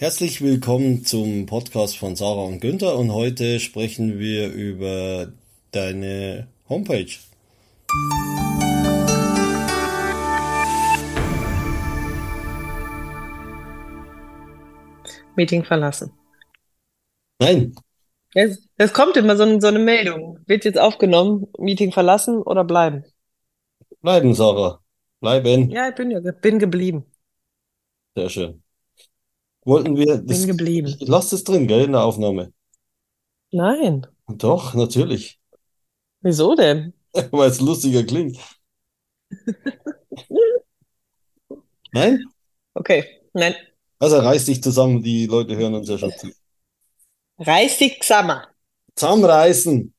Herzlich willkommen zum Podcast von Sarah und Günther und heute sprechen wir über deine Homepage. Meeting verlassen. Nein, Es, es kommt immer so, ein- so eine Meldung. Wird jetzt aufgenommen, Meeting verlassen oder bleiben? bleiben, Sarah. Bleiben. Ja, ich bin bin geblieben. Sehr schön. Wollten wir Bin das, geblieben. ich lasse das drin, gell, in der Aufnahme. Nein. Doch, natürlich. Wieso denn? Weil es lustiger klingt. Nein? Okay. Nein. Also reiß dich zusammen, die Leute hören uns ja schon zu. Reiß dich zusammen. Zusammenreißen.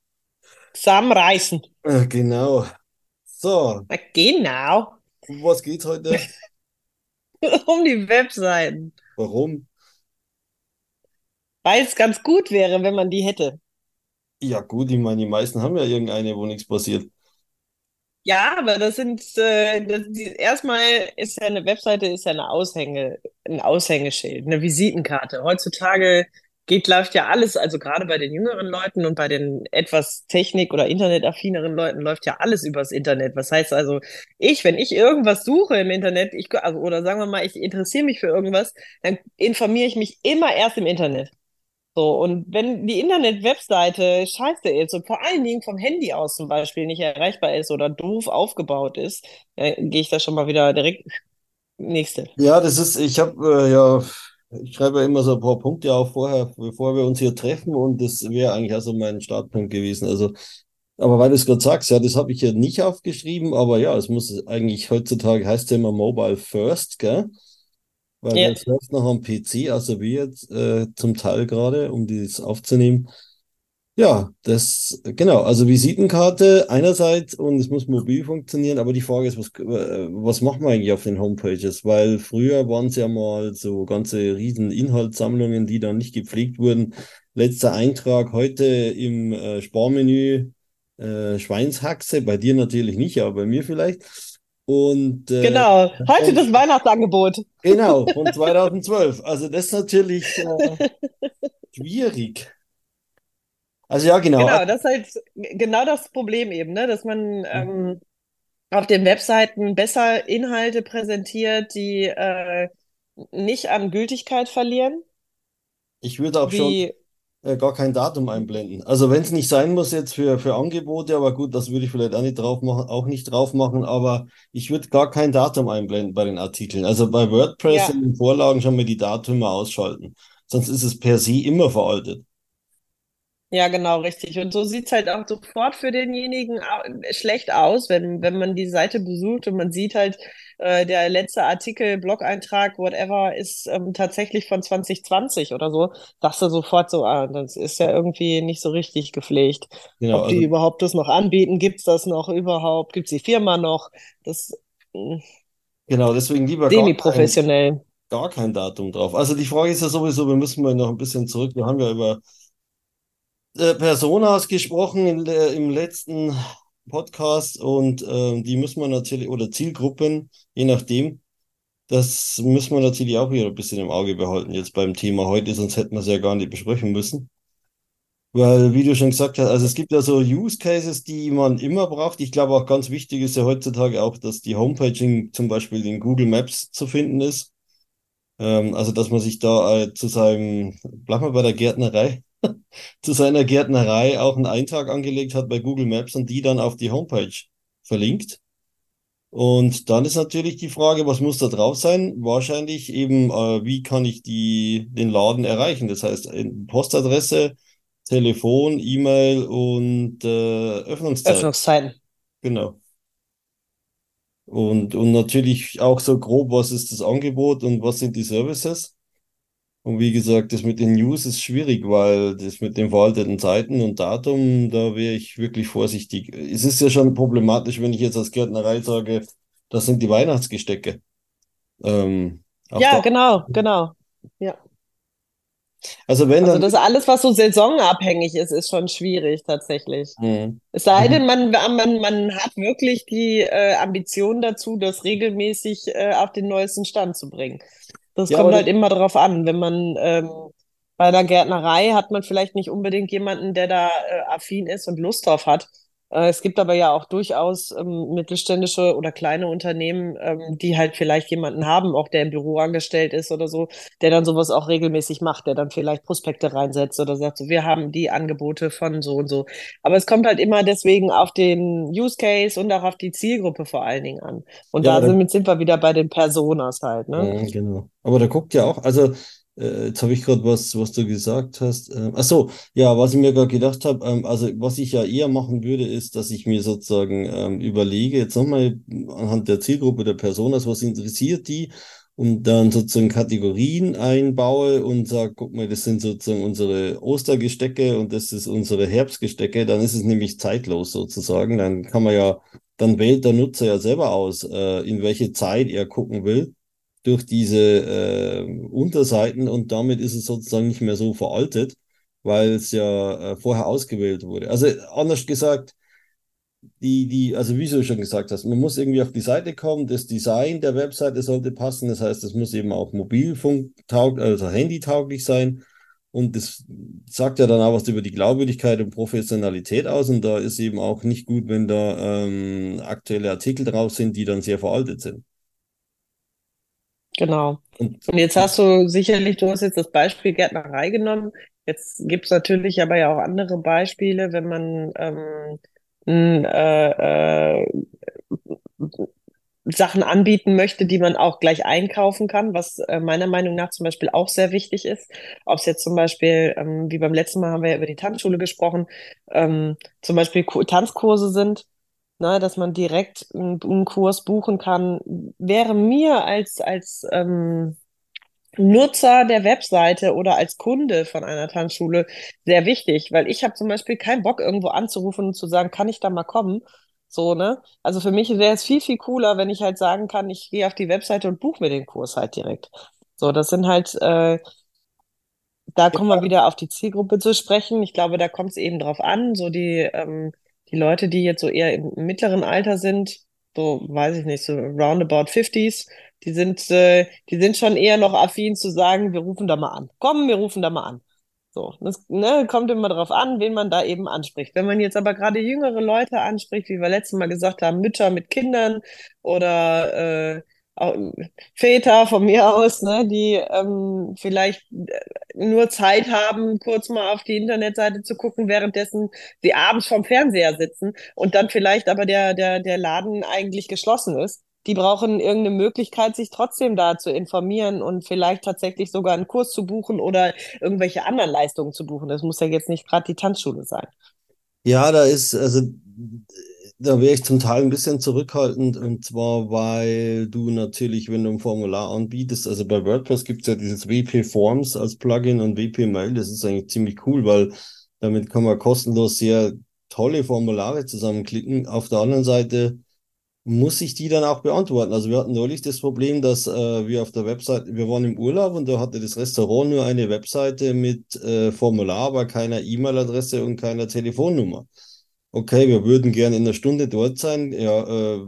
Zusammenreißen. Äh, Genau. So, Na, genau. um was geht's heute? Um die Webseiten. Warum? Weil es ganz gut wäre, wenn man die hätte. Ja, gut, ich meine, die meisten haben ja irgendeine, wo nichts passiert. Ja, aber das sind, äh, das, die, erstmal ist ja eine Webseite, ist ja eine Aushänge, ein Aushängeschild, eine Visitenkarte. Heutzutage geht, läuft ja alles, also gerade bei den jüngeren Leuten und bei den etwas Technik- oder Internetaffineren Leuten läuft ja alles übers Internet. Was heißt also, ich, wenn ich irgendwas suche im Internet, ich, also, oder sagen wir mal, ich interessiere mich für irgendwas, dann informiere ich mich immer erst im Internet. So, und wenn die Internet-Webseite scheiße ist und vor allen Dingen vom Handy aus zum Beispiel nicht erreichbar ist oder doof aufgebaut ist, dann gehe ich da schon mal wieder direkt nächste. Ja, das ist, ich habe äh, ja, ich schreibe ja immer so ein paar Punkte auf vorher, bevor wir uns hier treffen und das wäre eigentlich also mein Startpunkt gewesen. Also, aber weil du es gerade sagst, ja, das habe ich ja nicht aufgeschrieben, aber ja, es muss eigentlich heutzutage heißt ja immer Mobile First, gell? Weil Ja. das läuft noch am PC, also wir jetzt äh, zum Teil gerade, um das aufzunehmen. Ja, das, genau, also Visitenkarte einerseits und es muss mobil funktionieren, aber die Frage ist, was, äh, was machen wir eigentlich auf den Homepages? Weil früher waren es ja mal so ganze riesen Inhaltssammlungen, die dann nicht gepflegt wurden. Letzter Eintrag heute im äh, Sparmenü äh, Schweinshaxe, bei dir natürlich nicht, aber bei mir vielleicht. Und äh, Genau, heute und- das Weihnachtsangebot. Genau, von 2012. Also das ist natürlich äh, schwierig. Also ja, genau. Genau, das ist halt genau das Problem eben, ne? Dass man ähm, auf den Webseiten besser Inhalte präsentiert, die äh, nicht an Gültigkeit verlieren, Ich würde auch schon wie äh, gar kein Datum einblenden. Also wenn es nicht sein muss jetzt für, für Angebote, aber gut, das würde ich vielleicht auch nicht drauf machen, auch nicht drauf machen, aber ich würde gar kein Datum einblenden bei den Artikeln. Also bei WordPress Ja. in den Vorlagen schon mal die Datüme ausschalten. Sonst ist es per se immer veraltet. Ja, genau, richtig. Und so sieht's halt auch sofort für denjenigen au- schlecht aus, wenn, wenn man die Seite besucht und man sieht halt, äh, der letzte Artikel, Blog-Eintrag, whatever, ist ähm, tatsächlich von 2020 oder so. Sagst du sofort so, ah, das ist ja irgendwie nicht so richtig gepflegt. Genau, Ob die also überhaupt das noch anbieten, gibt's das noch überhaupt? Gibt's die Firma noch? Das mh, genau, deswegen lieber gar kein, semi-professionell. gar kein Datum drauf. Also die Frage ist ja sowieso, wir müssen mal noch ein bisschen zurück. Wir haben ja über äh, Personas gesprochen in, der- im letzten Podcast und ähm, die müssen wir natürlich, oder Zielgruppen, je nachdem, das müssen wir natürlich auch wieder ein bisschen im Auge behalten jetzt beim Thema heute, sonst hätten wir es ja gar nicht besprechen müssen. Weil, wie du schon gesagt hast, also es gibt ja so Use Cases, die man immer braucht. Ich glaube auch ganz wichtig ist ja heutzutage auch, dass die Homepage in, zum Beispiel in Google Maps zu finden ist. Ähm, also, dass man sich da äh, zu seinem, bleib mal bei der Gärtnerei, zu seiner Gärtnerei auch einen Eintrag angelegt hat bei Google Maps und die dann auf die Homepage verlinkt. Und dann ist natürlich die Frage, was muss da drauf sein? Wahrscheinlich eben, äh, wie kann ich die, den Laden erreichen? Das heißt, äh, Postadresse, Telefon, E-Mail und äh, Öffnungszeit. Öffnungszeiten. Genau. Und, und natürlich auch so grob, was ist das Angebot und was sind die Services? Und wie gesagt, das mit den News ist schwierig, weil das mit den veralteten Zeiten und Datum, da wäre ich wirklich vorsichtig. Es ist ja schon problematisch, wenn ich jetzt als Gärtnerei sage, das sind die Weihnachtsgestecke. Ähm, Ja, genau, genau. Ja. also wenn Also dann, das alles, was so saisonabhängig ist, ist schon schwierig tatsächlich. Mhm. Es sei denn, man, man, man hat wirklich die äh, Ambition dazu, das regelmäßig äh, auf den neuesten Stand zu bringen. Das Ja, kommt halt immer drauf an. Wenn man ähm, bei einer Gärtnerei hat man vielleicht nicht unbedingt jemanden, der da äh, affin ist und Lust drauf hat. Äh, es gibt aber ja auch durchaus ähm, mittelständische oder kleine Unternehmen, ähm, die halt vielleicht jemanden haben, auch der im Büro angestellt ist oder so, der dann sowas auch regelmäßig macht, der dann vielleicht Prospekte reinsetzt oder sagt so, wir haben die Angebote von so und so. Aber es kommt halt immer deswegen auf den Use Case und auch auf die Zielgruppe vor allen Dingen an. Und ja, da sind, sind wir wieder bei den Personas halt, ne? Mhm, genau. Aber da guckt ja auch, also äh, jetzt habe ich gerade was, was du gesagt hast. Ähm, ach so, ja, was ich mir gerade gedacht habe, ähm, also was ich ja eher machen würde, ist, dass ich mir sozusagen ähm, überlege, jetzt nochmal anhand der Zielgruppe der Personas, was interessiert die? Und dann sozusagen Kategorien einbaue und sage, guck mal, das sind sozusagen unsere Ostergestecke und das ist unsere Herbstgestecke, dann ist es nämlich zeitlos sozusagen. Dann kann man ja, dann wählt der Nutzer ja selber aus, äh, in welche Zeit er gucken will durch diese äh, Unterseiten und damit ist es sozusagen nicht mehr so veraltet, weil es ja äh, vorher ausgewählt wurde. Also anders gesagt, die, die, also wie du schon gesagt hast, man muss irgendwie auf die Seite kommen, das Design der Webseite sollte passen, das heißt, es muss eben auch mobilfunktauglich, also handytauglich sein. Und das sagt ja dann auch was über die Glaubwürdigkeit und Professionalität aus. Und da ist eben auch nicht gut, wenn da ähm, aktuelle Artikel drauf sind, die dann sehr veraltet sind. Genau. Und Und jetzt hast du sicherlich, du hast jetzt das Beispiel Gärtnerei genommen. Jetzt gibt es natürlich aber ja auch andere Beispiele, wenn man ähm, n- äh, äh, Sachen anbieten möchte, die man auch gleich einkaufen kann, was äh, meiner Meinung nach zum Beispiel auch sehr wichtig ist. Ob es jetzt zum Beispiel, ähm, wie beim letzten Mal haben wir ja über die Tanzschule gesprochen, ähm, zum Beispiel Ku- Tanzkurse sind, ne, dass man direkt einen, Kurs buchen kann, wäre mir als, als ähm, Nutzer der Webseite oder als Kunde von einer Tanzschule sehr wichtig, weil ich habe zum Beispiel keinen Bock, irgendwo anzurufen und zu sagen, kann ich da mal kommen? So, ne? Also für mich wäre es viel, viel cooler, wenn ich halt sagen kann, ich gehe auf die Webseite und buche mir den Kurs halt direkt. So, das sind halt, äh, da kommen wir wieder auf die Zielgruppe zu sprechen. Ich glaube, da kommt es eben drauf an, so die, ähm, die Leute, die jetzt so eher im mittleren Alter sind, so, weiß ich nicht, so roundabout 50s, die sind, äh, die sind schon eher noch affin zu sagen, wir rufen da mal an. Komm, wir rufen da mal an. So, das, ne, kommt immer darauf an, wen man da eben anspricht. Wenn man jetzt aber gerade jüngere Leute anspricht, wie wir letztes Mal gesagt haben, Mütter mit Kindern oder äh, Väter von mir aus, ne, die ähm, vielleicht äh, nur Zeit haben, kurz mal auf die Internetseite zu gucken, währenddessen sie abends vorm Fernseher sitzen und dann vielleicht aber der, der, der Laden eigentlich geschlossen ist. Die brauchen irgendeine Möglichkeit, sich trotzdem da zu informieren und vielleicht tatsächlich sogar einen Kurs zu buchen oder irgendwelche anderen Leistungen zu buchen. Das muss ja jetzt nicht gerade die Tanzschule sein. Ja, da ist, also da wäre ich zum Teil ein bisschen zurückhaltend und zwar, weil du natürlich, wenn du ein Formular anbietest, also bei WordPress gibt es ja dieses WP Forms als Plugin und WP Mail, das ist eigentlich ziemlich cool, weil damit kann man kostenlos sehr tolle Formulare zusammenklicken. Auf der anderen Seite muss ich die dann auch beantworten. Also wir hatten neulich das Problem, dass äh, wir auf der Webseite, wir waren im Urlaub und da hatte das Restaurant nur eine Webseite mit äh, Formular, aber keiner E-Mail-Adresse und keiner Telefonnummer. Okay, wir würden gerne in einer Stunde dort sein. Ja, äh,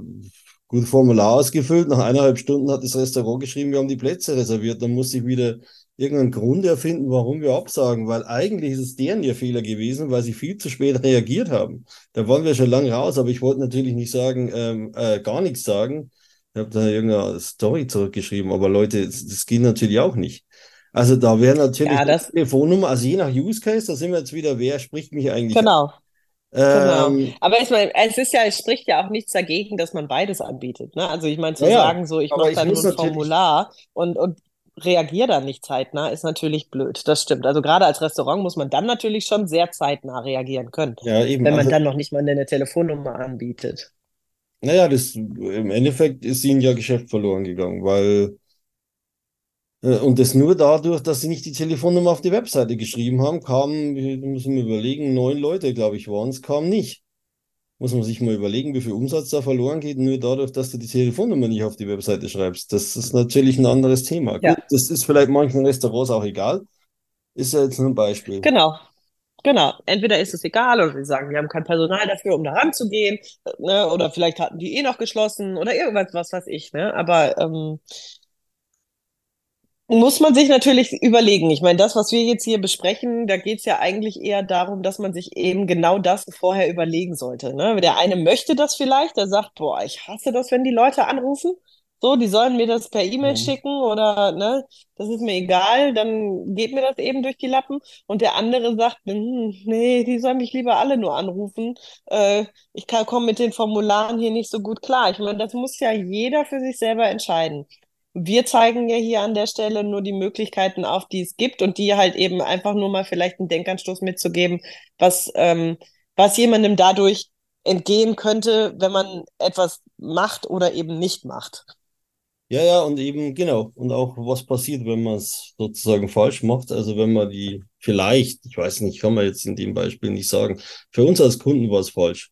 gut Formular ausgefüllt. Nach eineinhalb Stunden hat das Restaurant geschrieben, wir haben die Plätze reserviert. Dann muss ich wieder irgendeinen Grund erfinden, warum wir absagen, weil eigentlich ist es deren ihr Fehler gewesen, weil sie viel zu spät reagiert haben. Da waren wir schon lange raus, aber ich wollte natürlich nicht sagen, ähm, äh, gar nichts sagen. Ich habe da irgendeine Story zurückgeschrieben, aber Leute, das, das geht natürlich auch nicht. Also da wäre natürlich Ja, Telefonnummer, also je nach Use Case, da sind wir jetzt wieder, wer spricht mich eigentlich an? Genau. Ähm, Aber ich meine, es ist ja, es spricht ja auch nichts dagegen, dass man beides anbietet. Ne? Also ich meine, zu naja, sagen, so, ich mache dann nur ein Formular und, und reagiere dann nicht zeitnah, ist natürlich blöd. Das stimmt. Also gerade als Restaurant muss man dann natürlich schon sehr zeitnah reagieren können, ja eben, wenn man also dann noch nicht mal eine Telefonnummer anbietet. Naja, das, im Endeffekt ist ihnen ja Geschäft verloren gegangen, weil, und das nur dadurch, dass sie nicht die Telefonnummer auf die Webseite geschrieben haben, kamen, müssen wir überlegen, neun Leute, glaube ich, waren es, kamen nicht. Muss man sich mal überlegen, wie viel Umsatz da verloren geht, nur dadurch, dass du die Telefonnummer nicht auf die Webseite schreibst. Das ist natürlich ein anderes Thema. Gut, Ja, das ist vielleicht manchen Restaurants auch egal. Ist ja jetzt nur ein Beispiel. genau. Genau. Entweder ist es egal oder sie sagen, wir haben kein Personal dafür, um da ranzugehen, ne? Oder vielleicht hatten die eh noch geschlossen oder irgendwas, was weiß ich, ne? Aber ähm, muss man sich natürlich überlegen. Ich meine, das, was wir jetzt hier besprechen, da geht es ja eigentlich eher darum, dass man sich eben genau das vorher überlegen sollte. Ne? Der eine möchte das vielleicht, der sagt, boah, ich hasse das, wenn die Leute anrufen. So, die sollen mir das per E-Mail Mhm. schicken oder ne, das ist mir egal, dann geht mir das eben durch die Lappen. Und der andere sagt, hm, nee, die sollen mich lieber alle nur anrufen. Äh, ich komme mit den Formularen hier nicht so gut klar. Ich meine, das muss ja jeder für sich selber entscheiden. Wir zeigen ja hier an der Stelle nur die Möglichkeiten auf, die es gibt und die halt eben einfach nur mal vielleicht einen Denkanstoß mitzugeben, was, ähm, was jemandem dadurch entgehen könnte, wenn man etwas macht oder eben nicht macht. Ja, ja, und eben, genau. Und auch was passiert, wenn man es sozusagen falsch macht. Also wenn man die vielleicht, ich weiß nicht, kann man jetzt in dem Beispiel nicht sagen, für uns als Kunden war es falsch.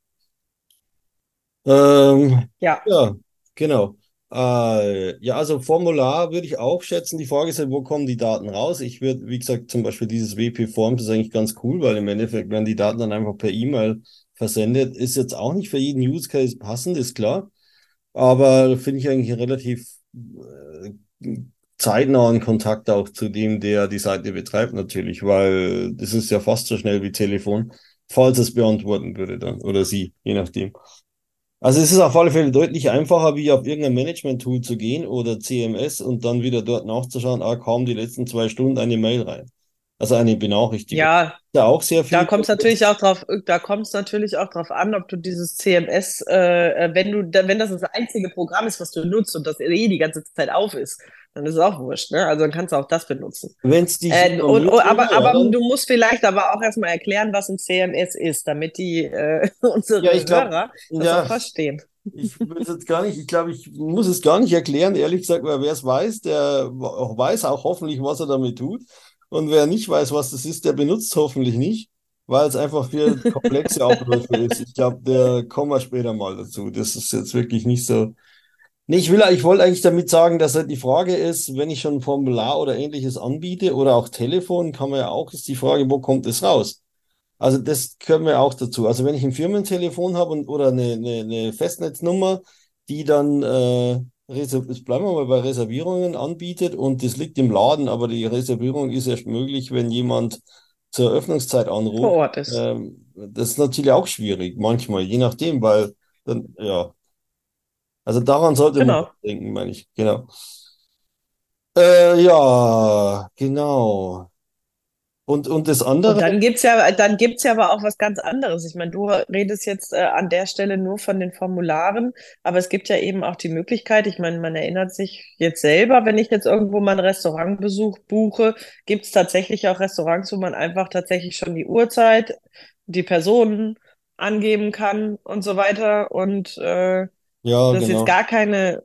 Ähm, Ja, ja, genau. Äh, ja, also Formular würde ich auch schätzen. Die Frage ist ja, wo kommen die Daten raus? Ich würde, wie gesagt, zum Beispiel dieses WP Forms ist eigentlich ganz cool, weil im Endeffekt werden die Daten dann einfach per E-Mail versendet. Ist jetzt auch nicht für jeden Use Case passend, ist klar. Aber finde ich eigentlich relativ äh, zeitnahen Kontakt auch zu dem, der die Seite betreibt, natürlich, weil das ist ja fast so schnell wie Telefon, falls es beantworten würde dann oder sie, je nachdem. Also es ist auf alle Fälle deutlich einfacher, wie auf irgendein Management-Tool zu gehen oder CMS und dann wieder dort nachzuschauen, ah, kam die letzten zwei Stunden eine Mail rein. Also eine Benachrichtigung. ja, Da auch sehr Da viel. kommt es natürlich auch drauf, da kommt es natürlich auch drauf an, ob du dieses CMS, äh, wenn du, da, wenn das das einzige Programm ist, was du nutzt und das eh die ganze Zeit auf ist, dann ist es auch wurscht, ne? Also dann kannst du auch das benutzen. Wenn es dich Äh, und, und, aber, aber du musst vielleicht aber auch erstmal erklären, was ein CMS ist, damit die äh, unsere Ja, glaub, Hörer das ja. auch verstehen. Ich will es jetzt gar nicht, ich glaube, ich muss es gar nicht erklären, ehrlich gesagt, weil wer es weiß, der weiß auch hoffentlich, was er damit tut. Und wer nicht weiß, was das ist, der benutzt es hoffentlich nicht, weil es einfach für komplexe Abläufe ist. Ich glaube, der kommen wir später mal dazu. Das ist jetzt wirklich nicht so. Nee, ich will, ich wollte eigentlich damit sagen, dass halt die Frage ist, wenn ich schon ein Formular oder ähnliches anbiete oder auch Telefon, kann man ja auch, ist die Frage, wo kommt es raus? Also das können wir auch dazu. Also wenn ich ein Firmentelefon habe und, oder eine, eine, eine Festnetznummer, die dann, äh, jetzt bleiben wir mal bei Reservierungen anbietet und das liegt im Laden, aber die Reservierung ist erst möglich, wenn jemand zur Öffnungszeit Vor anruft. Ort ist. Ähm, das ist natürlich auch schwierig, manchmal, je nachdem, weil dann, ja. Also daran sollte man Genau. denken, meine ich. Genau. Äh, ja, genau. Und, und das Und andere, dann gibt's ja, dann gibt's ja aber auch was ganz anderes. Ich meine, du redest jetzt äh, an der Stelle nur von den Formularen, aber es gibt ja eben auch die Möglichkeit, ich meine, man erinnert sich jetzt selber, wenn ich jetzt irgendwo mal einen Restaurantbesuch buche, gibt's tatsächlich auch Restaurants, wo man einfach tatsächlich schon die Uhrzeit, die Personen angeben kann und so weiter. Und äh, ja, das ist jetzt genau. gar keine,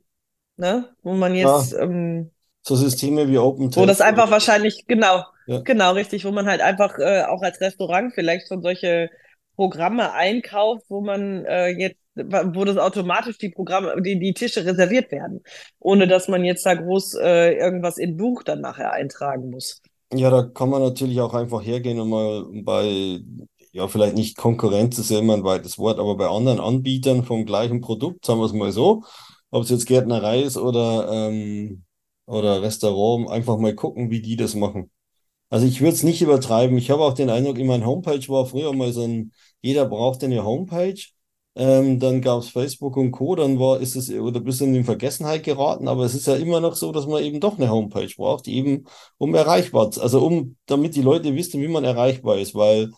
ne, wo man Ja, jetzt ähm, so Systeme wie wo OpenTable das einfach wahrscheinlich, genau, ja. genau, richtig, wo man halt einfach äh, auch als Restaurant vielleicht schon solche Programme einkauft, wo man äh, jetzt, wo das automatisch die Programme, die, die Tische reserviert werden, ohne dass man jetzt da groß äh, irgendwas in Buch dann nachher eintragen muss. Ja, da kann man natürlich auch einfach hergehen und mal bei, ja, vielleicht nicht Konkurrenz ist ja immer ein weites Wort, aber bei anderen Anbietern vom gleichen Produkt, sagen wir es mal so, ob es jetzt Gärtnerei ist oder, ähm, oder Restaurant, einfach mal gucken, wie die das machen. Also ich würde es nicht übertreiben. Ich habe auch den Eindruck, in meiner Homepage war früher mal so ein, jeder brauchte eine Homepage. Ähm, dann gab es Facebook und Co. Dann war, ist es oder bist du in Vergessenheit geraten. Aber es ist ja immer noch so, dass man eben doch eine Homepage braucht, eben um erreichbar, zu- also um, damit die Leute wissen, wie man erreichbar ist. Weil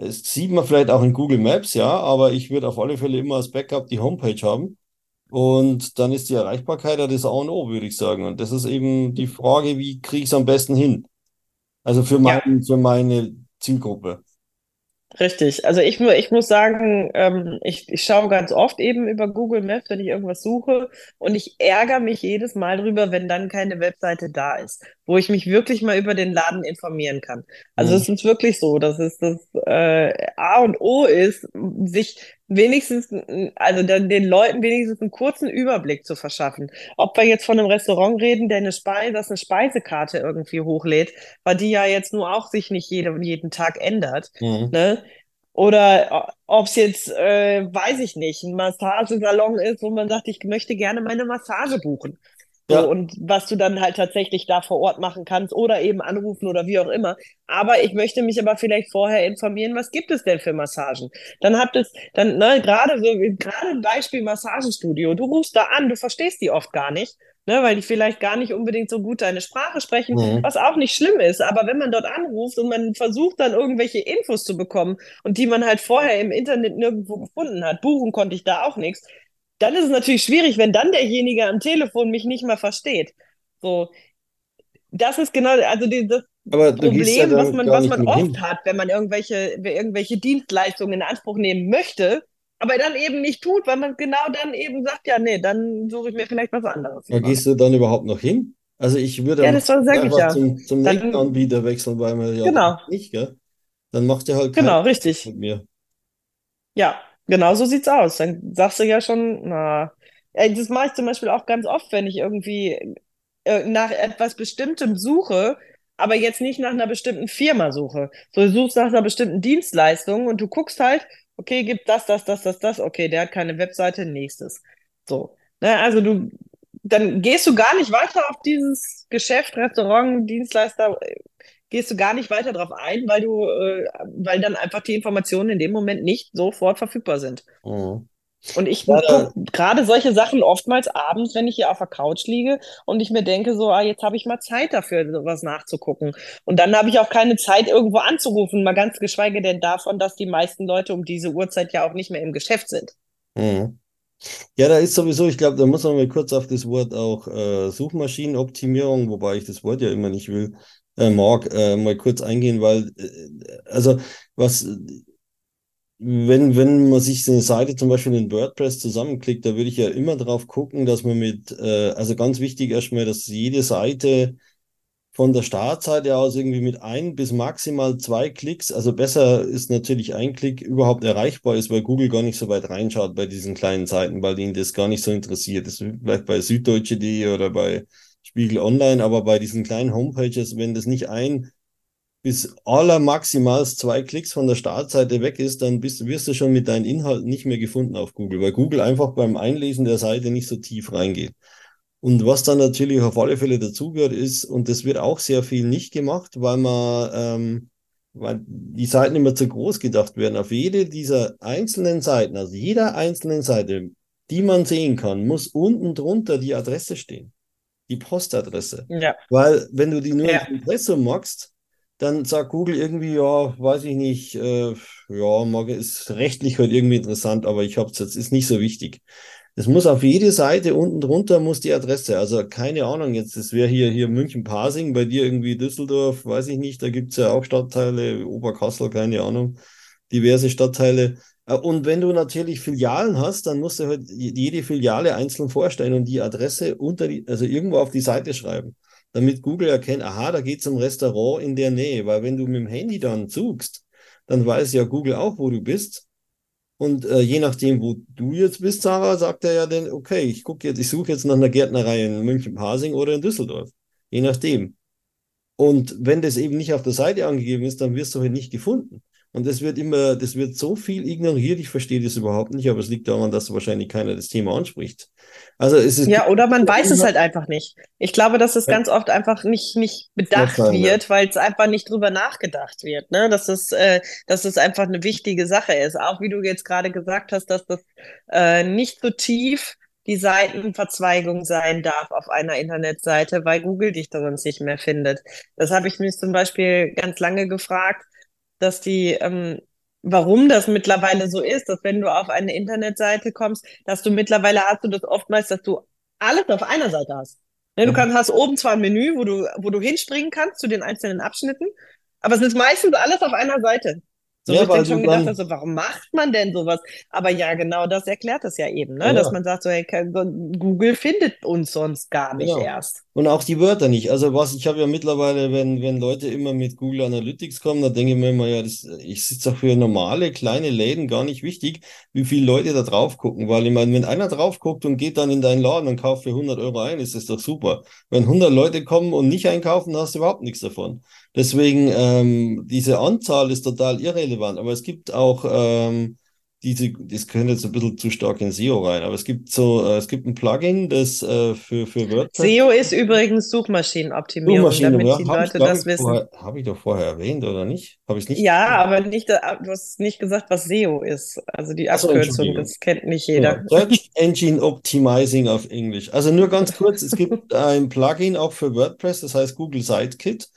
es sieht man vielleicht auch in Google Maps, ja, aber ich würde auf alle Fälle immer als Backup die Homepage haben. Und dann ist die Erreichbarkeit ja das A und O, würde ich sagen. Und das ist eben die Frage, wie kriege ich es am besten hin? Also für Ja. mein, für meine Zielgruppe. Richtig. Also ich, ich muss sagen, ähm, ich, ich schaue ganz oft eben über Google Maps, wenn ich irgendwas suche und ich ärgere mich jedes Mal drüber, wenn dann keine Webseite da ist, wo ich mich wirklich mal über den Laden informieren kann. Also Mhm. es ist wirklich so, dass es das äh, A und O ist, sich wenigstens, also den Leuten wenigstens einen kurzen Überblick zu verschaffen. Ob wir jetzt von einem Restaurant reden, der eine Speise, das eine Speisekarte irgendwie hochlädt, weil die ja jetzt nur auch sich nicht jede, jeden Tag ändert. Mhm. Ne? Oder ob es jetzt, äh, weiß ich nicht, ein Massagesalon ist, wo man sagt, ich möchte gerne meine Massage buchen. So, ja. und was du dann halt tatsächlich da vor Ort machen kannst oder eben anrufen oder wie auch immer. Aber ich möchte mich aber vielleicht vorher informieren, was gibt es denn für Massagen? Dann habt es, dann, ne, gerade so, gerade ein Beispiel Massagenstudio. Du rufst da an, du verstehst die oft gar nicht ne, weil die vielleicht gar nicht unbedingt so gut deine Sprache sprechen, mhm. was auch nicht schlimm ist. Aber wenn man dort anruft und man versucht dann irgendwelche Infos zu bekommen und die man halt vorher im Internet nirgendwo gefunden hat, buchen konnte ich da auch nichts, dann ist es natürlich schwierig, wenn dann derjenige am Telefon mich nicht mehr versteht. So, das ist genau, also die, das Problem, ja was man, was man oft hin. hat, wenn man irgendwelche, irgendwelche Dienstleistungen in Anspruch nehmen möchte, aber dann eben nicht tut, weil man genau dann eben sagt, ja, nee, dann suche ich mir vielleicht was anderes. Aber gehst du dann überhaupt noch hin? Also ich würde ja, das einfach ich, ja. zum, zum dann, nächsten Anbieter wechseln, weil man ja genau. nicht, gell? Dann macht er halt genau, richtig. mit mir. Ja, genau so sieht's aus. Dann sagst du ja schon, na, das mache ich zum Beispiel auch ganz oft, wenn ich irgendwie äh, nach etwas Bestimmtem suche, aber jetzt nicht nach einer bestimmten Firma suche. So, du suchst nach einer bestimmten Dienstleistung und du guckst halt, okay, gibt das, das, das, das, das, okay, der hat keine Webseite, nächstes. So. Ne, also du, dann gehst du gar nicht weiter auf dieses Geschäft, Restaurant, Dienstleister, gehst du gar nicht weiter drauf ein, weil du, äh, weil dann einfach die Informationen in dem Moment nicht sofort verfügbar sind. Mhm. Und ich ja, gerade solche Sachen oftmals abends, wenn ich hier auf der Couch liege und ich mir denke, so, ah, jetzt habe ich mal Zeit dafür, sowas nachzugucken. Und dann habe ich auch keine Zeit, irgendwo anzurufen, mal ganz geschweige denn davon, dass die meisten Leute um diese Uhrzeit ja auch nicht mehr im Geschäft sind. Mhm. Ja, da ist sowieso, ich glaube, da muss man mal kurz auf das Wort auch äh, Suchmaschinenoptimierung, wobei ich das Wort ja immer nicht will, äh, mag, äh, mal kurz eingehen, weil, äh, also was wenn, wenn man sich eine Seite zum Beispiel in WordPress zusammenklickt, da würde ich ja immer drauf gucken, dass man mit, äh, also ganz wichtig erstmal, dass jede Seite von der Startseite aus irgendwie mit ein bis maximal zwei Klicks, also besser ist natürlich ein Klick überhaupt erreichbar ist, weil Google gar nicht so weit reinschaut bei diesen kleinen Seiten, weil ihnen das gar nicht so interessiert. Das ist vielleicht bei süddeutsche.de oder bei Spiegel Online, aber bei diesen kleinen Homepages, wenn das nicht ein bis aller maximals zwei Klicks von der Startseite weg ist, dann bist, wirst du schon mit deinen Inhalten nicht mehr gefunden auf Google, weil Google einfach beim Einlesen der Seite nicht so tief reingeht. Und was dann natürlich auf alle Fälle dazugehört ist, und das wird auch sehr viel nicht gemacht, weil man, ähm, weil die Seiten immer zu groß gedacht werden. Auf jede dieser einzelnen Seiten, also jeder einzelnen Seite, die man sehen kann, muss unten drunter die Adresse stehen. Die Postadresse. Ja. Weil wenn du die nur ja. im Impressum magst, dann sagt Google irgendwie, ja, weiß ich nicht, äh, ja, mag, ist rechtlich halt irgendwie interessant, aber ich habe es jetzt, ist nicht so wichtig. Es muss auf jede Seite unten drunter muss die Adresse. Also keine Ahnung, jetzt, das wäre hier, hier München-Pasing, bei dir irgendwie Düsseldorf, weiß ich nicht, da gibt's ja auch Stadtteile, Oberkassel, keine Ahnung, diverse Stadtteile. Äh, und wenn du natürlich Filialen hast, dann musst du halt jede Filiale einzeln vorstellen und die Adresse unter die, also irgendwo auf die Seite schreiben damit Google erkennt, aha, da geht es um Restaurant in der Nähe. Weil wenn du mit dem Handy dann suchst, dann weiß ja Google auch, wo du bist. Und äh, je nachdem, wo du jetzt bist, Sarah, sagt er ja dann, okay, ich gucke jetzt, ich suche jetzt nach einer Gärtnerei in München-Pasing oder in Düsseldorf. Je nachdem. Und wenn das eben nicht auf der Seite angegeben ist, dann wirst du halt nicht gefunden. Und das wird immer, das wird so viel ignoriert, ich verstehe das überhaupt nicht, aber es liegt daran, dass wahrscheinlich keiner das Thema anspricht. Also es ist. Ja, oder man weiß es halt einfach nicht. Ich glaube, dass es ganz oft einfach nicht, nicht bedacht sein, wird, ja. weil es einfach nicht drüber nachgedacht wird, ne? Dass es, äh, dass es einfach eine wichtige Sache ist. Auch wie du jetzt gerade gesagt hast, dass das äh, nicht so tief die Seitenverzweigung sein darf auf einer Internetseite, weil Google dich da sonst nicht mehr findet. Das habe ich mich zum Beispiel ganz lange gefragt dass die, ähm, warum das mittlerweile so ist, dass wenn du auf eine Internetseite kommst, dass du mittlerweile hast du das oftmals, dass du alles auf einer Seite hast. Ne, du mhm. kannst, hast oben zwar ein Menü, wo du, wo du hinspringen kannst zu den einzelnen Abschnitten, aber es ist meistens alles auf einer Seite. So ja, ich dann schon gedacht, also, warum macht man denn sowas? Aber ja, genau das erklärt es ja eben, ne? Ja. dass man sagt, so, hey, Google findet uns sonst gar nicht genau. erst. Und auch die Wörter nicht. Also was, ich habe ja mittlerweile, wenn, wenn Leute immer mit Google Analytics kommen, da denke ich mir immer, ja, das, ich sitze auch für normale kleine Läden gar nicht wichtig, wie viele Leute da drauf gucken. Weil ich meine, wenn einer drauf guckt und geht dann in deinen Laden und kauft für 100 Euro ein, ist das doch super. Wenn 100 Leute kommen und nicht einkaufen, hast du überhaupt nichts davon. Deswegen, ähm, diese Anzahl ist total irrelevant. Aber es gibt auch ähm, diese, das gehört jetzt ein bisschen zu stark in SEO rein, aber es gibt so, äh, es gibt ein Plugin, das äh, für, für WordPress. SEO ist übrigens Suchmaschinenoptimierung, Suchmaschine, damit ja, die ich, Leute glaube das ich, wissen. habe ich doch vorher erwähnt, oder nicht? Habe ich es nicht? Ja, aber nicht, äh, du hast nicht gesagt, was SEO ist. Also die Abkürzung, das kennt nicht jeder. Search Engine Optimizing auf Englisch. Also nur ganz kurz, es gibt ein Plugin auch für WordPress, das heißt Google Sitekit.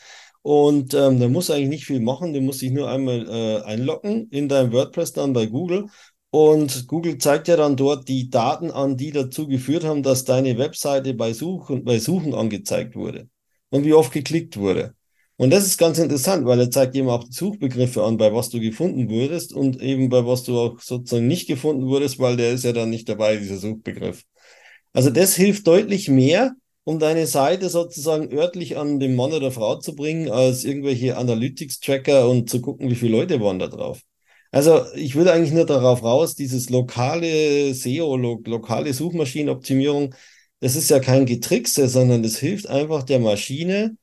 Und ähm, da musst du eigentlich nicht viel machen, du musst dich nur einmal äh, einloggen in dein WordPress dann bei Google. Und Google zeigt ja dann dort die Daten an, die dazu geführt haben, dass deine Webseite bei Suchen, bei Suchen angezeigt wurde und wie oft geklickt wurde. Und das ist ganz interessant, weil er zeigt eben auch die Suchbegriffe an, bei was du gefunden wurdest und eben bei was du auch sozusagen nicht gefunden wurdest, weil der ist ja dann nicht dabei, dieser Suchbegriff. Also das hilft deutlich mehr, um deine Seite sozusagen örtlich an den Mann oder Frau zu bringen, als irgendwelche Analytics-Tracker und zu gucken, wie viele Leute waren da drauf. Also ich will eigentlich nur darauf raus, dieses lokale SEO, lo lokale Suchmaschinenoptimierung, das ist ja kein Getrickse, sondern das hilft einfach der Maschine,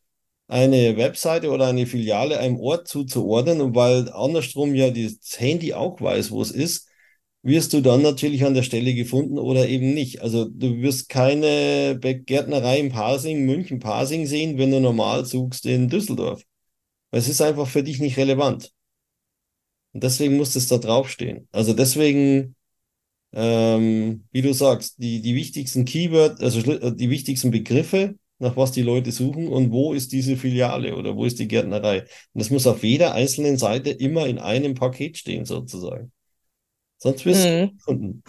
eine Webseite oder eine Filiale einem Ort zuzuordnen. Und weil andersrum ja das Handy auch weiß, wo es ist, wirst du dann natürlich an der Stelle gefunden oder eben nicht. Also du wirst keine Gärtnerei in Pasing, München, Pasing sehen, wenn du normal suchst in Düsseldorf. Es ist einfach für dich nicht relevant. Und deswegen muss es da draufstehen. Also deswegen, ähm, wie du sagst, die, die wichtigsten Keyword, also äh, die wichtigsten Begriffe, nach was die Leute suchen und wo ist diese Filiale oder wo ist die Gärtnerei. Und das muss auf jeder einzelnen Seite immer in einem Paket stehen, sozusagen. Sonst wirst du Mhm. nicht gefunden.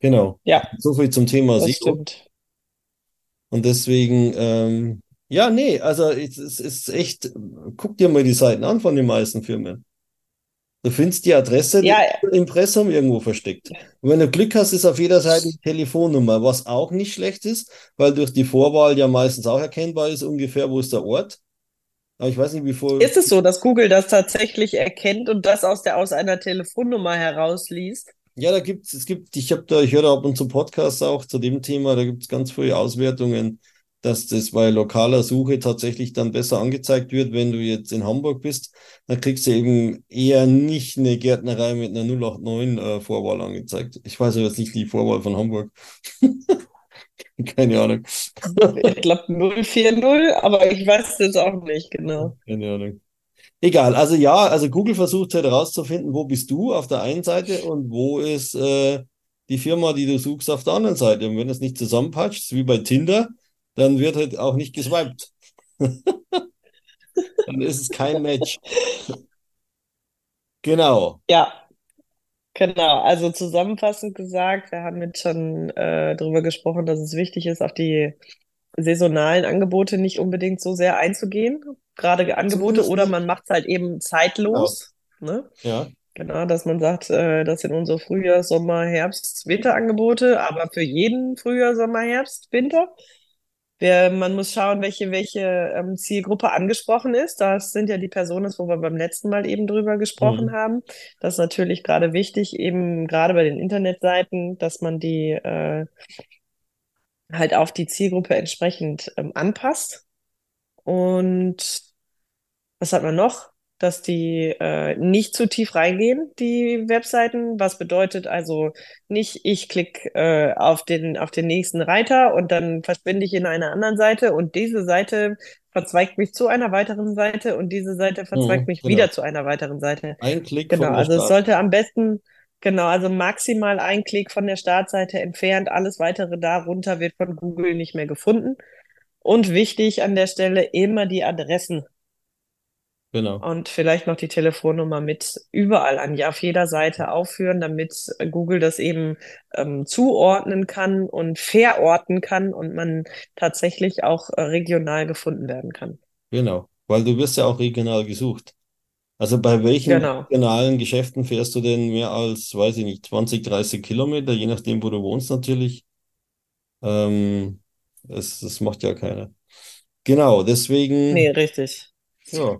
Genau. Ja, So viel zum Thema das SEO. stimmt. Und deswegen, ähm, ja, nee, also es, es ist echt, guck dir mal die Seiten an von den meisten Firmen. Du findest die Adresse Ja, im Impressum irgendwo versteckt. Und wenn du Glück hast, ist auf jeder Seite die Telefonnummer, was auch nicht schlecht ist, weil durch die Vorwahl ja meistens auch erkennbar ist, ungefähr, wo ist der Ort. Aber ich weiß nicht, wie vor. ist es so, dass Google das tatsächlich erkennt und das aus der, aus einer Telefonnummer herausliest? Ja, da gibt's, es gibt, ich habe da, ich höre da ab und zu Podcasts auch zu dem Thema, da gibt's ganz viele Auswertungen, dass das bei lokaler Suche tatsächlich dann besser angezeigt wird, wenn du jetzt in Hamburg bist, dann kriegst du eben eher nicht eine Gärtnerei mit einer 089 äh, Vorwahl angezeigt. Ich weiß aber jetzt nicht die Vorwahl von Hamburg. Keine Ahnung. Ich glaube 040, aber ich weiß das auch nicht genau. Keine Ahnung. Egal, also ja, also Google versucht halt herauszufinden, wo bist du auf der einen Seite und wo ist äh, die Firma, die du suchst, auf der anderen Seite. Und wenn es nicht zusammenpatscht, wie bei Tinder, dann wird halt auch nicht geswiped. Dann ist es kein Match. Genau. Ja, genau. Also zusammenfassend gesagt, wir haben jetzt schon äh, darüber gesprochen, dass es wichtig ist, auf die saisonalen Angebote nicht unbedingt so sehr einzugehen. Gerade Angebote oder man macht es halt eben zeitlos. Ne? Ja, Genau, dass man sagt, äh, das sind unsere Frühjahr-, Sommer-, Herbst-, Winterangebote, aber für jeden Frühjahr, Sommer, Herbst, Winter. Wer, man muss schauen, welche, welche ähm, Zielgruppe angesprochen ist. Das sind ja die Personen, wo wir beim letzten Mal eben drüber gesprochen Mhm. haben. Das ist natürlich gerade wichtig, eben gerade bei den Internetseiten, dass man die äh, halt auf die Zielgruppe entsprechend ähm, anpasst. Und was hat man noch? Dass die äh, nicht zu tief reingehen, die Webseiten. Was bedeutet also nicht, ich klicke äh, auf den, auf den nächsten Reiter und dann verschwinde ich in einer anderen Seite und diese Seite verzweigt mich zu einer weiteren Seite und diese Seite verzweigt Mhm, mich genau. wieder zu einer weiteren Seite. Ein Klick Genau, also es sollte am besten, genau, also maximal ein Klick von der Startseite entfernt. Alles weitere darunter wird von Google nicht mehr gefunden. Und wichtig an der Stelle immer die Adressen Genau. und vielleicht noch die Telefonnummer mit überall an, ja, auf jeder Seite aufführen, damit Google das eben ähm, zuordnen kann und verorten kann und man tatsächlich auch äh, regional gefunden werden kann. Genau. Weil du wirst ja auch regional gesucht. Also bei welchen Genau. regionalen Geschäften fährst du denn mehr als, weiß ich nicht, 20, 30 Kilometer, je nachdem, wo du wohnst natürlich. Ähm, das, das macht ja keiner. Genau, deswegen, Nee, richtig. ja,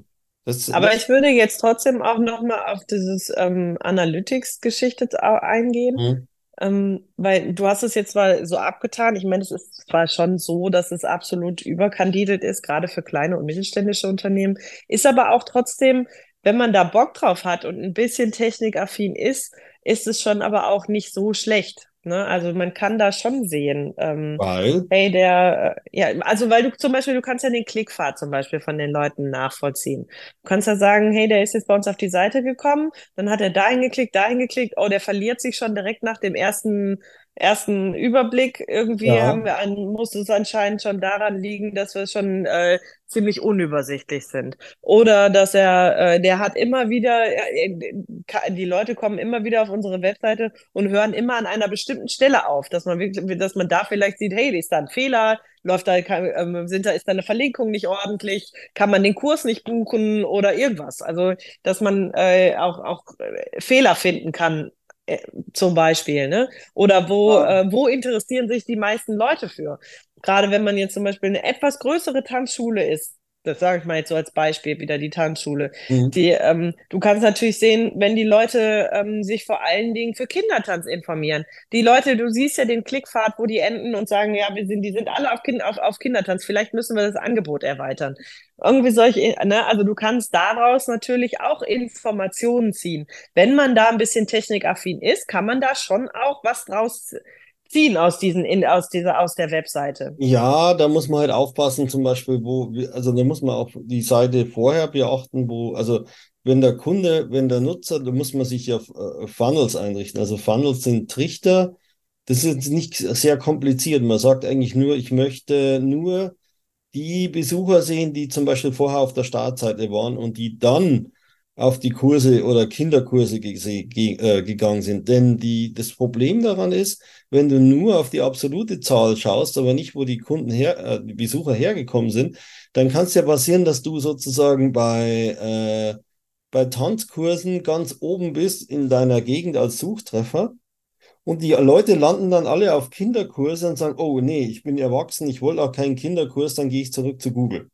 das, Aber das, ich würde jetzt trotzdem auch nochmal auf dieses ähm, Analytics-Geschichte eingehen, hm, ähm, weil du hast es jetzt zwar so abgetan. Ich meine, es ist zwar schon so, dass es absolut überkandidelt ist, gerade für kleine und mittelständische Unternehmen, ist aber auch trotzdem, wenn man da Bock drauf hat und ein bisschen technikaffin ist, ist es schon aber auch nicht so schlecht. Ne? Also man kann da schon sehen, ähm, Weil, hey, der, äh, ja, also weil du zum Beispiel, du kannst ja den Klickpfad zum Beispiel von den Leuten nachvollziehen. Du kannst ja sagen, hey, der ist jetzt bei uns auf die Seite gekommen, dann hat er dahin geklickt, dahin geklickt, oh, der verliert sich schon direkt nach dem ersten ersten Überblick. Irgendwie ja, haben wir an, muss es anscheinend schon daran liegen, dass wir schon äh, ziemlich unübersichtlich sind. Oder dass er, äh, der hat immer wieder, äh, die Leute kommen immer wieder auf unsere Webseite und hören immer an einer bestimmten Stelle auf, dass man wirklich, dass man da vielleicht sieht, hey, ist da ein Fehler, läuft da, kann, sind da, ist da eine Verlinkung nicht ordentlich, kann man den Kurs nicht buchen oder irgendwas. Also, dass man äh, auch, auch Fehler finden kann äh, zum Beispiel, ne? Oder wo, äh, wo interessieren sich die meisten Leute für? Gerade wenn man jetzt zum Beispiel eine etwas größere Tanzschule ist, das sage ich mal jetzt so als Beispiel wieder die Tanzschule. Mhm. Die, ähm, du kannst natürlich sehen, wenn die Leute ähm, sich vor allen Dingen für Kindertanz informieren. Die Leute, du siehst ja den Klickpfad, wo die enden und sagen, ja, wir sind, die sind alle auf, kind, auf, auf Kindertanz. Vielleicht müssen wir das Angebot erweitern. Irgendwie solche, ne, also du kannst daraus natürlich auch Informationen ziehen. Wenn man da ein bisschen technikaffin ist, kann man da schon auch was draus ziehen aus diesen, in, aus dieser, aus der Webseite. Ja, da muss man halt aufpassen, zum Beispiel, wo, also da muss man auch die Seite vorher beachten, wo, also wenn der Kunde, wenn der Nutzer, da muss man sich auf äh, Funnels einrichten. Also Funnels sind Trichter. Das ist nicht sehr kompliziert. Man sagt eigentlich nur, ich möchte nur die Besucher sehen, die zum Beispiel vorher auf der Startseite waren und die dann auf die Kurse oder Kinderkurse äh, gegangen sind. Denn die, das Problem daran ist, wenn du nur auf die absolute Zahl schaust, aber nicht, wo die Kunden her, äh, die Besucher hergekommen sind, dann kann es ja passieren, dass du sozusagen bei, äh, bei Tanzkursen ganz oben bist in deiner Gegend als Suchtreffer. Und die Leute landen dann alle auf Kinderkurse und sagen, oh nee, ich bin erwachsen, ich wollte auch keinen Kinderkurs, dann gehe ich zurück zu Google.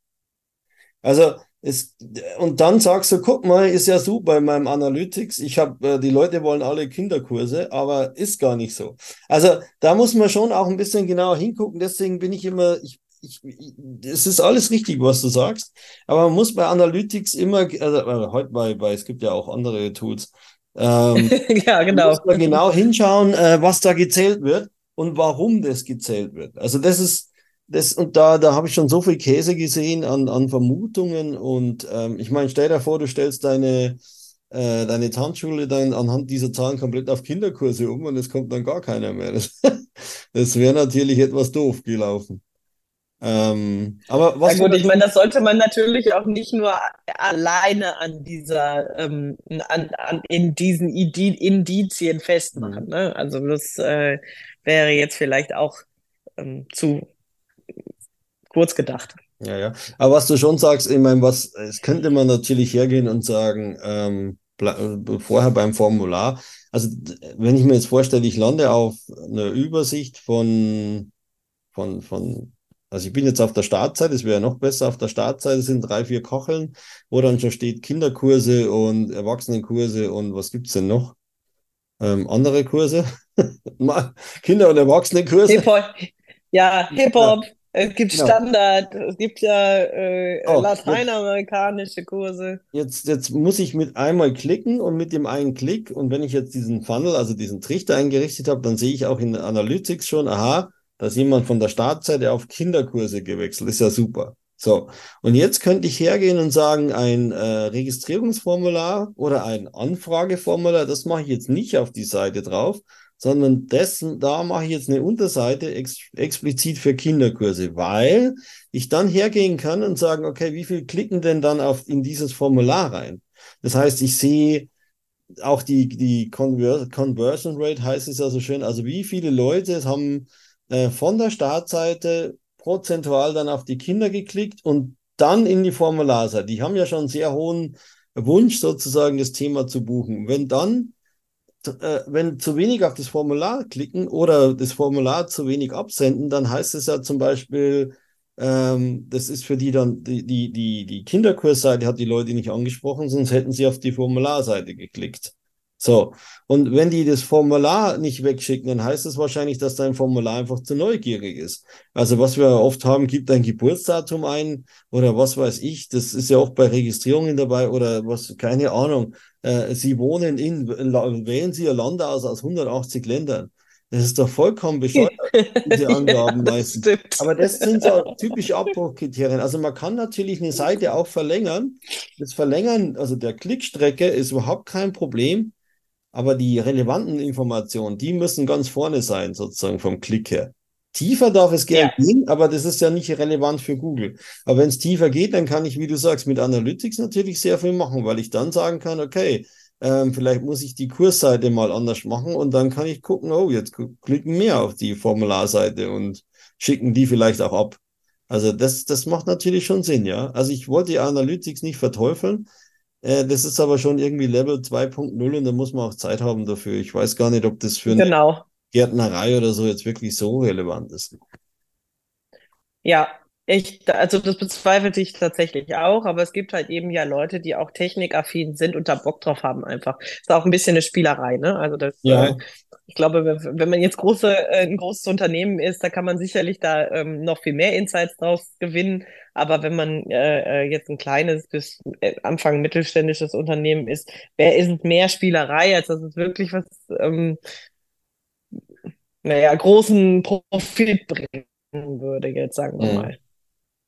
Also es, und dann sagst du, guck mal, ist ja super bei meinem Analytics. Ich habe, äh, die Leute wollen alle Kinderkurse, aber ist gar nicht so. Also da muss man schon auch ein bisschen genauer hingucken. Deswegen bin ich immer, ich, ich, es ist alles richtig, was du sagst, aber man muss bei Analytics immer, also äh, heute bei, bei, es gibt ja auch andere Tools, ähm, ja, genau. muss man genau hinschauen, äh, was da gezählt wird und warum das gezählt wird. Also das ist, das, und da, da habe ich schon so viel Käse gesehen an, an Vermutungen. Und ähm, ich meine, stell dir vor, du stellst deine, äh, deine Tanzschule dann anhand dieser Zahlen komplett auf Kinderkurse um und es kommt dann gar keiner mehr. Das, das wäre natürlich etwas doof gelaufen. Ähm, aber was ja gut, ich meine, das sollte man natürlich auch nicht nur alleine an dieser, ähm, an, an, in diesen Indizien festmachen. Mhm. Ne? Also das äh, wäre jetzt vielleicht auch ähm, zu kurz gedacht. Ja, ja. Aber was du schon sagst, ich meine, was, es könnte man natürlich hergehen und sagen, ähm, vorher beim Formular, also wenn ich mir jetzt vorstelle, ich lande auf einer Übersicht von, von, von, also ich bin jetzt auf der Startseite, es wäre noch besser, auf der Startseite sind drei, vier Kocheln, wo dann schon steht Kinderkurse und Erwachsenenkurse und was gibt's denn noch? Ähm, andere Kurse? Kinder- und Erwachsenenkurse? Hip-Hop. Ja, Hip-Hop. Es gibt genau. Standard, es gibt ja äh, oh, lateinamerikanische Kurse. Jetzt, jetzt muss ich mit einmal klicken und mit dem einen Klick und wenn ich jetzt diesen Funnel, also diesen Trichter eingerichtet habe, dann sehe ich auch in Analytics schon, aha, da ist jemand von der Startseite auf Kinderkurse gewechselt. Ist ja super. So, und jetzt könnte ich hergehen und sagen, ein äh, Registrierungsformular oder ein Anfrageformular, das mache ich jetzt nicht auf die Seite drauf, sondern dessen, da mache ich jetzt eine Unterseite ex, explizit für Kinderkurse, weil ich dann hergehen kann und sagen, okay, wie viel klicken denn dann auf, in dieses Formular rein? Das heißt, ich sehe auch die, die Conver Conversion Rate heißt es ja so schön, also wie viele Leute haben äh, von der Startseite prozentual dann auf die Kinder geklickt und dann in die Formularseite. Die haben ja schon einen sehr hohen Wunsch sozusagen das Thema zu buchen. Wenn dann äh, wenn zu wenig auf das Formular klicken oder das Formular zu wenig absenden, dann heißt es ja zum Beispiel, ähm, das ist für die dann, die, die, die, die Kinderkursseite hat die Leute nicht angesprochen, sonst hätten sie auf die Formularseite geklickt. So, und wenn die das Formular nicht wegschicken, dann heißt es das wahrscheinlich, dass dein Formular einfach zu neugierig ist. Also was wir oft haben, gibt ein Geburtsdatum ein oder was weiß ich, das ist ja auch bei Registrierungen dabei oder was, keine Ahnung. Äh, Sie wohnen in, wählen Sie Ihr Land aus aus 180 Ländern. Das ist doch vollkommen bescheuert, diese Angaben ja, meistens. Aber das sind so typische Abbruchkriterien. Also man kann natürlich eine Seite auch verlängern. Das Verlängern, also der Klickstrecke, ist überhaupt kein Problem. Aber die relevanten Informationen, die müssen ganz vorne sein, sozusagen vom Klick her. Tiefer darf es gerne ja. gehen, aber das ist ja nicht relevant für Google. Aber wenn es tiefer geht, dann kann ich, wie du sagst, mit Analytics natürlich sehr viel machen, weil ich dann sagen kann, okay, ähm, vielleicht muss ich die Kursseite mal anders machen und dann kann ich gucken, oh, jetzt klicken mehr auf die Formularseite und schicken die vielleicht auch ab. Also das, das macht natürlich schon Sinn, ja. Also ich wollte die Analytics nicht verteufeln. Äh, das ist aber schon irgendwie Level 2.0 und da muss man auch Zeit haben dafür. Ich weiß gar nicht, ob das für eine genau. Gärtnerei oder so jetzt wirklich so relevant ist. Ja, ich, also das bezweifle ich tatsächlich auch, aber es gibt halt eben ja Leute, die auch technikaffin sind und da Bock drauf haben einfach. Ist auch ein bisschen eine Spielerei, ne? Also das, ja. äh, ich glaube, wenn man jetzt große, äh, ein großes Unternehmen ist, da kann man sicherlich da ähm, noch viel mehr Insights draus gewinnen. Aber wenn man äh, äh jetzt ein kleines bis äh, Anfang mittelständisches Unternehmen ist, wer ist es mehr Spielerei, als dass es wirklich was, ähm, naja, großen Profit bringen würde, jetzt sagen wir mhm. mal.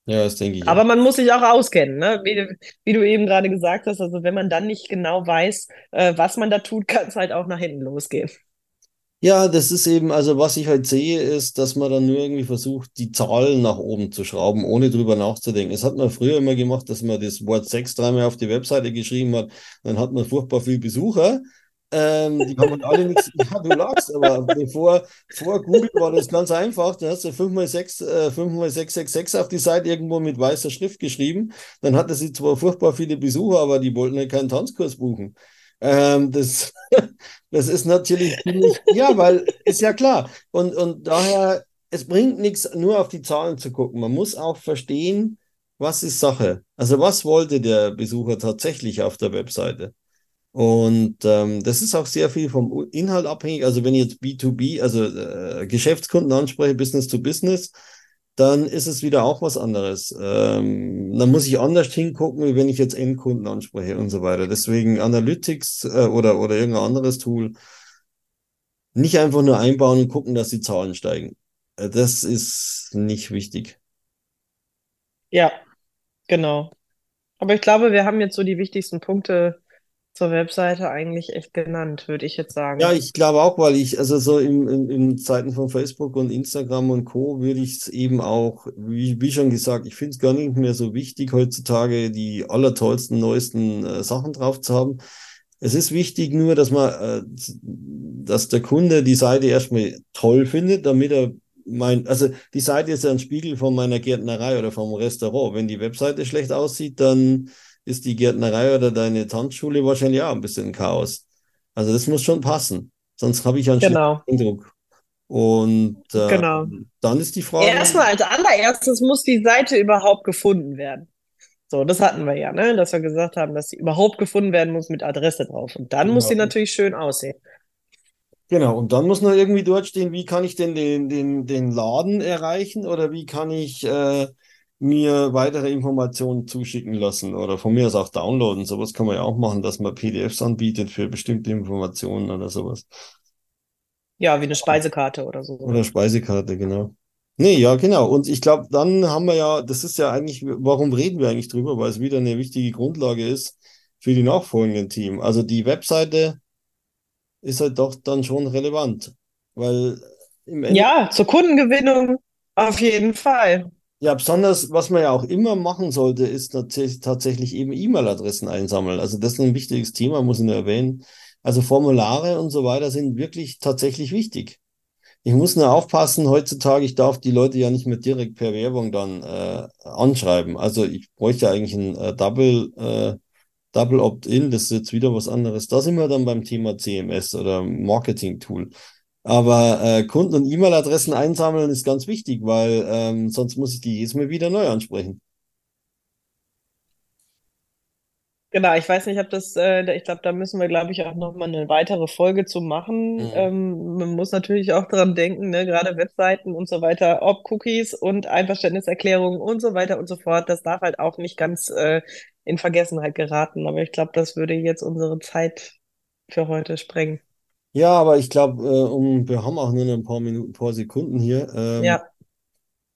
Ja, das denke ich. Aber man muss sich auch auskennen, ne? Wie, wie du eben gerade gesagt hast. Also wenn man dann nicht genau weiß, äh, was man da tut, kann es halt auch nach hinten losgehen. Ja, das ist eben, also was ich halt sehe, ist, dass man dann nur irgendwie versucht, die Zahlen nach oben zu schrauben, ohne drüber nachzudenken. Es hat man früher immer gemacht, dass man das Wort 6 dreimal auf die Webseite geschrieben hat, dann hat man furchtbar viel Besucher ähm, die haben alle nichts. Ja, du lagst, aber bevor vor Google war das ganz einfach. Da hast du 5x6, äh, 5x666 auf die Seite irgendwo mit weißer Schrift geschrieben. Dann hatte sie zwar furchtbar viele Besucher, aber die wollten ja keinen Tanzkurs buchen. Ähm, das, das ist natürlich ziemlich, ja, weil ist ja klar. Und, und daher, es bringt nichts, nur auf die Zahlen zu gucken. Man muss auch verstehen, was ist Sache. Also was wollte der Besucher tatsächlich auf der Webseite? Und ähm, das ist auch sehr viel vom Inhalt abhängig. Also wenn ich jetzt B2B, also äh, Geschäftskunden anspreche, Business to Business, dann ist es wieder auch was anderes. Ähm, dann muss ich anders hingucken, wie wenn ich jetzt Endkunden anspreche und so weiter. Deswegen Analytics äh, oder, oder irgendein anderes Tool nicht einfach nur einbauen und gucken, dass die Zahlen steigen. Äh, das ist nicht wichtig. Ja, genau. Aber ich glaube, wir haben jetzt so die wichtigsten Punkte zur Webseite eigentlich echt genannt, würde ich jetzt sagen. Ja, ich glaube auch, weil ich, also so in, in, in Zeiten von Facebook und Instagram und Co. würde ich es eben auch, wie, wie schon gesagt, ich finde es gar nicht mehr so wichtig, heutzutage die allertollsten, neuesten äh, Sachen drauf zu haben. Es ist wichtig nur, dass man, äh, dass der Kunde die Seite erstmal toll findet, damit er mein, also die Seite ist ja ein Spiegel von meiner Gärtnerei oder vom Restaurant. Wenn die Webseite schlecht aussieht, dann ist die Gärtnerei oder deine Tanzschule wahrscheinlich auch ein bisschen Chaos. Also das muss schon passen, sonst habe ich einen genau. Eindruck. Und äh, genau. dann ist die Frage. Erstmal als allererstes muss die Seite überhaupt gefunden werden. So, das hatten wir ja, ne? dass wir gesagt haben, dass sie überhaupt gefunden werden muss mit Adresse drauf. Und dann genau. muss sie natürlich schön aussehen. Genau, und dann muss noch irgendwie dort stehen, wie kann ich denn den, den, den Laden erreichen oder wie kann ich äh, mir weitere Informationen zuschicken lassen oder von mir aus auch downloaden. Sowas kann man ja auch machen, dass man PDFs anbietet für bestimmte Informationen oder sowas. Ja, wie eine Speisekarte oder so. Oder Speisekarte, genau. Nee, ja, genau. Und ich glaube, dann haben wir ja, das ist ja eigentlich, warum reden wir eigentlich drüber? Weil es wieder eine wichtige Grundlage ist für die nachfolgenden Team. Also die Webseite ist halt doch dann schon relevant. Weil im Endeffekt. Ja, zur Kundengewinnung auf jeden Fall. Ja, besonders, was man ja auch immer machen sollte, ist tatsächlich eben E-Mail-Adressen einsammeln. Also das ist ein wichtiges Thema, muss ich nur erwähnen. Also Formulare und so weiter sind wirklich tatsächlich wichtig. Ich muss nur aufpassen, heutzutage, ich darf die Leute ja nicht mehr direkt per Werbung dann äh, anschreiben. Also ich bräuchte eigentlich ein äh, Double, äh, Double Opt-in, das ist jetzt wieder was anderes. Da sind wir dann beim Thema CMS oder Marketing-Tool. Aber äh, Kunden- und E-Mail-Adressen einsammeln ist ganz wichtig, weil ähm, sonst muss ich die jedes Mal wieder neu ansprechen. Genau, ich weiß nicht, ob das, äh, ich glaube, da müssen wir, glaube ich, auch nochmal eine weitere Folge zu machen. Mhm. Ähm, man muss natürlich auch daran denken, ne, gerade Webseiten und so weiter, ob Cookies und Einverständniserklärungen und so weiter und so fort, das darf halt auch nicht ganz äh, in Vergessenheit geraten. Aber ich glaube, das würde jetzt unsere Zeit für heute sprengen. Ja, aber ich glaube, äh, um, wir haben auch nur noch ein paar Minuten, ein paar Sekunden hier. Ähm, Ja,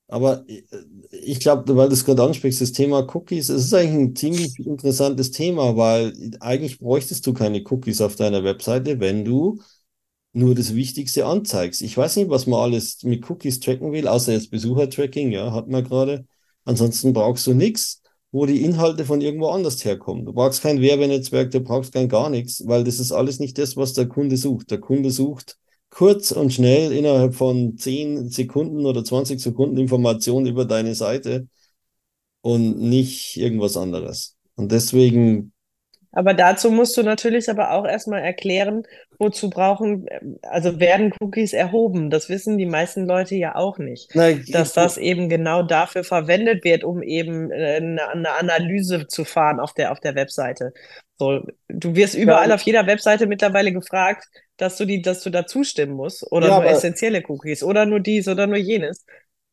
aber äh, ich glaube, weil du es gerade ansprichst, das Thema Cookies, es ist eigentlich ein ziemlich interessantes Thema, weil eigentlich bräuchtest du keine Cookies auf deiner Webseite, wenn du nur das Wichtigste anzeigst. Ich weiß nicht, was man alles mit Cookies tracken will, außer jetzt Besuchertracking, ja, hat man gerade. Ansonsten brauchst du nichts, wo die Inhalte von irgendwo anders herkommen. Du brauchst kein Werbenetzwerk, du brauchst kein gar nichts, weil das ist alles nicht das, was der Kunde sucht. Der Kunde sucht kurz und schnell innerhalb von 10 Sekunden oder 20 Sekunden Informationen über deine Seite und nicht irgendwas anderes. Und deswegen, aber dazu musst du natürlich aber auch erstmal erklären, wozu brauchen, also werden Cookies erhoben. Das wissen die meisten Leute ja auch nicht. ich, dass das eben genau dafür verwendet wird, um eben äh, eine, eine Analyse zu fahren auf der, auf der Webseite. So, du wirst ja, überall auf jeder Webseite mittlerweile gefragt, dass du die, dass du da zustimmen musst oder ja, nur essentielle Cookies oder nur dies oder nur jenes.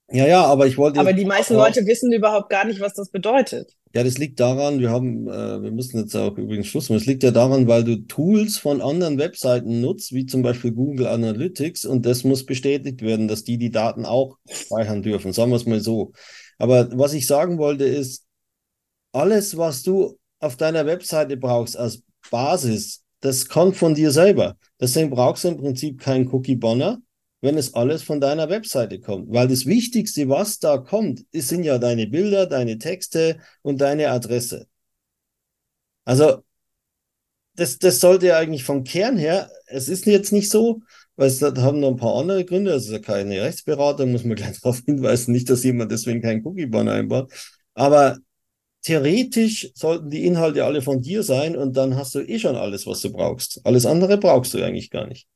Ja, ja, aber ich wollte Aber die meisten auch, Leute wissen überhaupt gar nicht, was das bedeutet. ja, das liegt daran, wir haben, äh, wir müssen jetzt auch übrigens Schluss machen. Es liegt ja daran, weil du Tools von anderen Webseiten nutzt, wie zum Beispiel Google Analytics, und das muss bestätigt werden, dass die die Daten auch speichern dürfen. Sagen wir es mal so. Aber was ich sagen wollte ist, alles, was du auf deiner Webseite brauchst als Basis, das kommt von dir selber. Deswegen brauchst du im Prinzip keinen Cookie-Banner, wenn es alles von deiner Webseite kommt. Weil das Wichtigste, was da kommt, sind ja deine Bilder, deine Texte und deine Adresse. Also das, das sollte ja eigentlich vom Kern her, es ist jetzt nicht so, weil es haben noch ein paar andere Gründe, es ist ja keine Rechtsberatung, muss man gleich darauf hinweisen, nicht, dass jemand deswegen keinen Cookie-Banner einbaut. Aber theoretisch sollten die Inhalte alle von dir sein und dann hast du eh schon alles, was du brauchst. Alles andere brauchst du eigentlich gar nicht.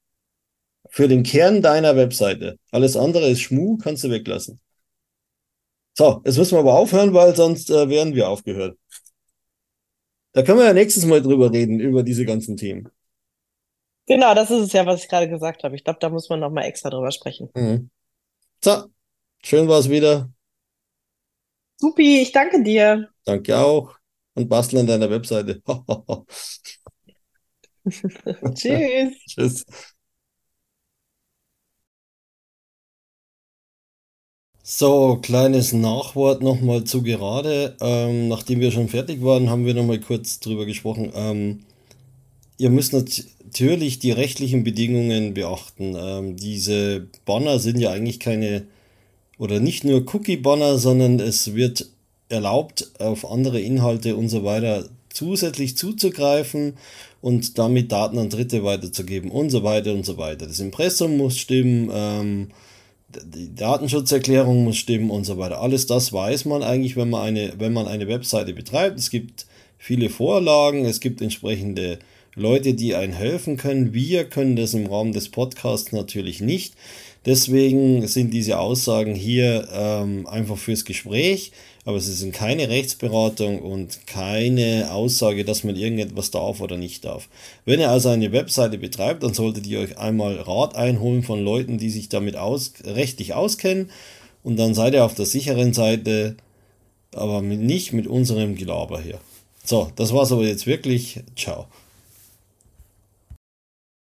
Für den Kern deiner Webseite. Alles andere ist Schmuh, kannst du weglassen. So, jetzt müssen wir aber aufhören, weil sonst äh, wären wir aufgehört. Da können wir ja nächstes Mal drüber reden, über diese ganzen Themen. Genau, das ist es ja, was ich gerade gesagt habe. Ich glaube, da muss man noch mal extra drüber sprechen. Mhm. So, schön war es wieder. Supi, ich danke dir. Danke auch. Und bastel an deiner Webseite. Tschüss. Tschüss. So, kleines Nachwort nochmal zu gerade. Ähm, nachdem wir schon fertig waren, haben wir nochmal kurz drüber gesprochen. Ähm, ihr müsst nat- natürlich die rechtlichen Bedingungen beachten. Ähm, diese Banner sind ja eigentlich keine, oder nicht nur Cookie-Banner, sondern es wird erlaubt, auf andere Inhalte und so weiter zusätzlich zuzugreifen und damit Daten an Dritte weiterzugeben und so weiter und so weiter. Das Impressum muss stimmen, ähm, die Datenschutzerklärung muss stimmen und so weiter. Alles das weiß man eigentlich, wenn man eine, wenn man eine Webseite betreibt. Es gibt viele Vorlagen, es gibt entsprechende Leute, die einem helfen können. Wir können das im Rahmen des Podcasts natürlich nicht. Deswegen sind diese Aussagen hier ähm, einfach fürs Gespräch, aber sie sind keine Rechtsberatung und keine Aussage, dass man irgendetwas darf oder nicht darf. Wenn ihr also eine Webseite betreibt, dann solltet ihr euch einmal Rat einholen von Leuten, die sich damit aus, rechtlich auskennen und dann seid ihr auf der sicheren Seite, aber nicht mit unserem Gelaber hier. So, das war's aber jetzt wirklich. Ciao.